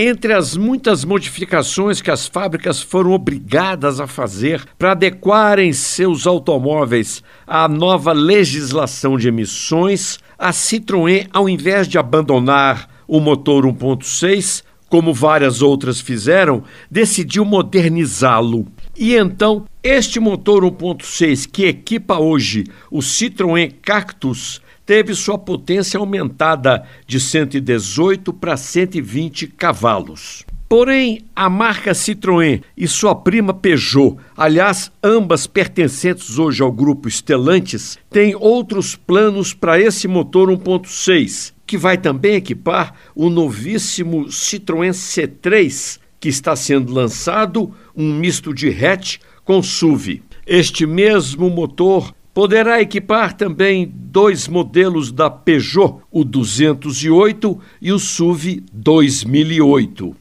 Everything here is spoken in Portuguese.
Entre as muitas modificações que as fábricas foram obrigadas a fazer para adequarem seus automóveis à nova legislação de emissões, a Citroën, ao invés de abandonar o motor 1.6, como várias outras fizeram, decidiu modernizá-lo. E então, este motor 1.6 que equipa hoje o Citroën Cactus teve sua potência aumentada de 118 para 120 cavalos. Porém, a marca Citroën e sua prima Peugeot, aliás, ambas pertencentes hoje ao grupo Stellantis, têm outros planos para esse motor 1.6, que vai também equipar o novíssimo Citroën C3, que está sendo lançado, um misto de hatch com SUV. Este mesmo motor Poderá equipar também dois modelos da Peugeot, o 208 e o SUV 2008.